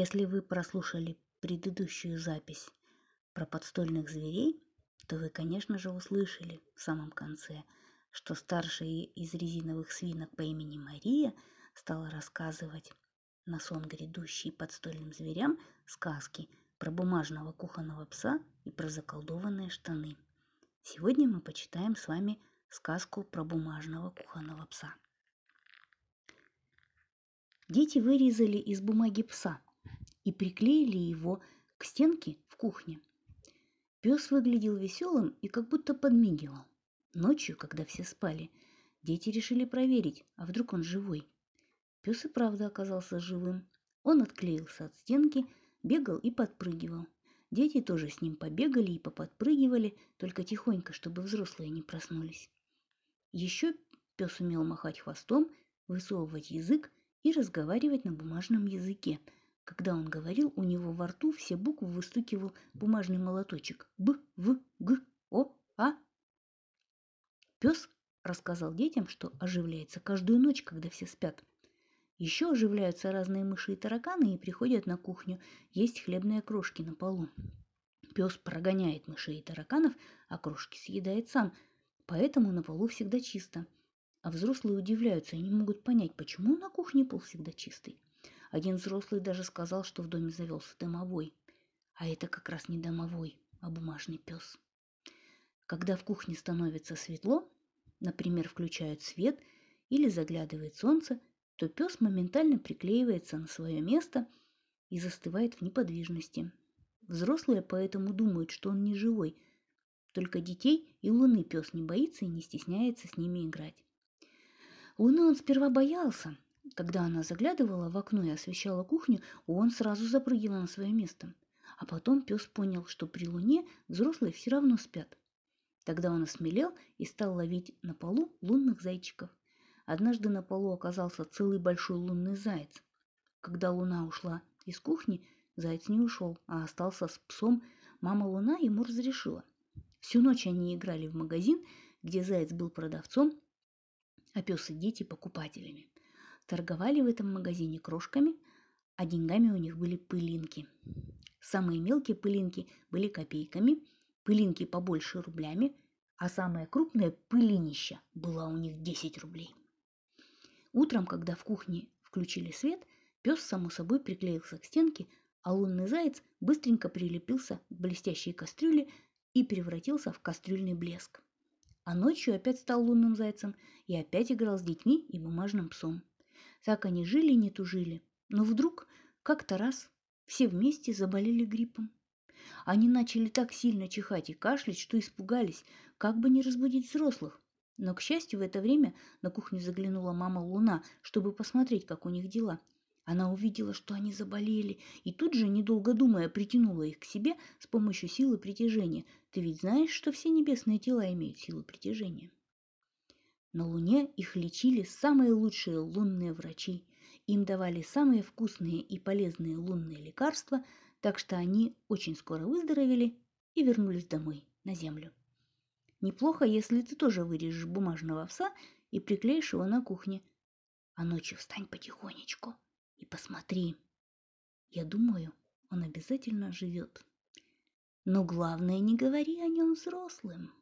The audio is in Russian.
Если вы прослушали предыдущую запись про подстольных зверей, то вы, конечно же, услышали в самом конце, что старшая из резиновых свинок по имени Мария стала рассказывать на сон грядущий подстольным зверям сказки про бумажного кухонного пса и про заколдованные штаны. Сегодня мы почитаем с вами сказку про бумажного кухонного пса. Дети вырезали из бумаги пса и приклеили его к стенке в кухне. Пес выглядел веселым и как будто подмигивал. Ночью, когда все спали, дети решили проверить, а вдруг он живой. Пес и правда оказался живым. Он отклеился от стенки, бегал и подпрыгивал. Дети тоже с ним побегали и поподпрыгивали, только тихонько, чтобы взрослые не проснулись. Еще пес умел махать хвостом, высовывать язык и разговаривать на бумажном языке. Когда он говорил, у него во рту все буквы выстукивал бумажный молоточек. Б, В, Г, О, А. Пес рассказал детям, что оживляется каждую ночь, когда все спят. Еще оживляются разные мыши и тараканы и приходят на кухню есть хлебные крошки на полу. Пес прогоняет мышей и тараканов, а крошки съедает сам, поэтому на полу всегда чисто – а взрослые удивляются и не могут понять, почему на кухне пол всегда чистый. Один взрослый даже сказал, что в доме завелся домовой. А это как раз не домовой, а бумажный пес. Когда в кухне становится светло, например, включают свет или заглядывает солнце, то пес моментально приклеивается на свое место и застывает в неподвижности. Взрослые поэтому думают, что он не живой, только детей и луны пес не боится и не стесняется с ними играть. Луны он сперва боялся. Когда она заглядывала в окно и освещала кухню, он сразу запрыгивал на свое место. А потом пес понял, что при луне взрослые все равно спят. Тогда он осмелел и стал ловить на полу лунных зайчиков. Однажды на полу оказался целый большой лунный заяц. Когда луна ушла из кухни, заяц не ушел, а остался с псом. Мама Луна ему разрешила. Всю ночь они играли в магазин, где заяц был продавцом, а пес и дети покупателями. Торговали в этом магазине крошками, а деньгами у них были пылинки. Самые мелкие пылинки были копейками, пылинки побольше рублями, а самая крупная пылинища была у них 10 рублей. Утром, когда в кухне включили свет, пес, само собой, приклеился к стенке, а лунный заяц быстренько прилепился к блестящей кастрюле и превратился в кастрюльный блеск а ночью опять стал лунным зайцем и опять играл с детьми и бумажным псом. Так они жили не тужили. Но вдруг, как-то раз, все вместе заболели гриппом. Они начали так сильно чихать и кашлять, что испугались, как бы не разбудить взрослых. Но, к счастью, в это время на кухню заглянула мама Луна, чтобы посмотреть, как у них дела – она увидела, что они заболели, и тут же, недолго думая, притянула их к себе с помощью силы притяжения. Ты ведь знаешь, что все небесные тела имеют силу притяжения? На Луне их лечили самые лучшие лунные врачи. Им давали самые вкусные и полезные лунные лекарства, так что они очень скоро выздоровели и вернулись домой, на Землю. Неплохо, если ты тоже вырежешь бумажного овса и приклеишь его на кухне. А ночью встань потихонечку – и посмотри. Я думаю, он обязательно живет. Но главное, не говори о нем взрослым.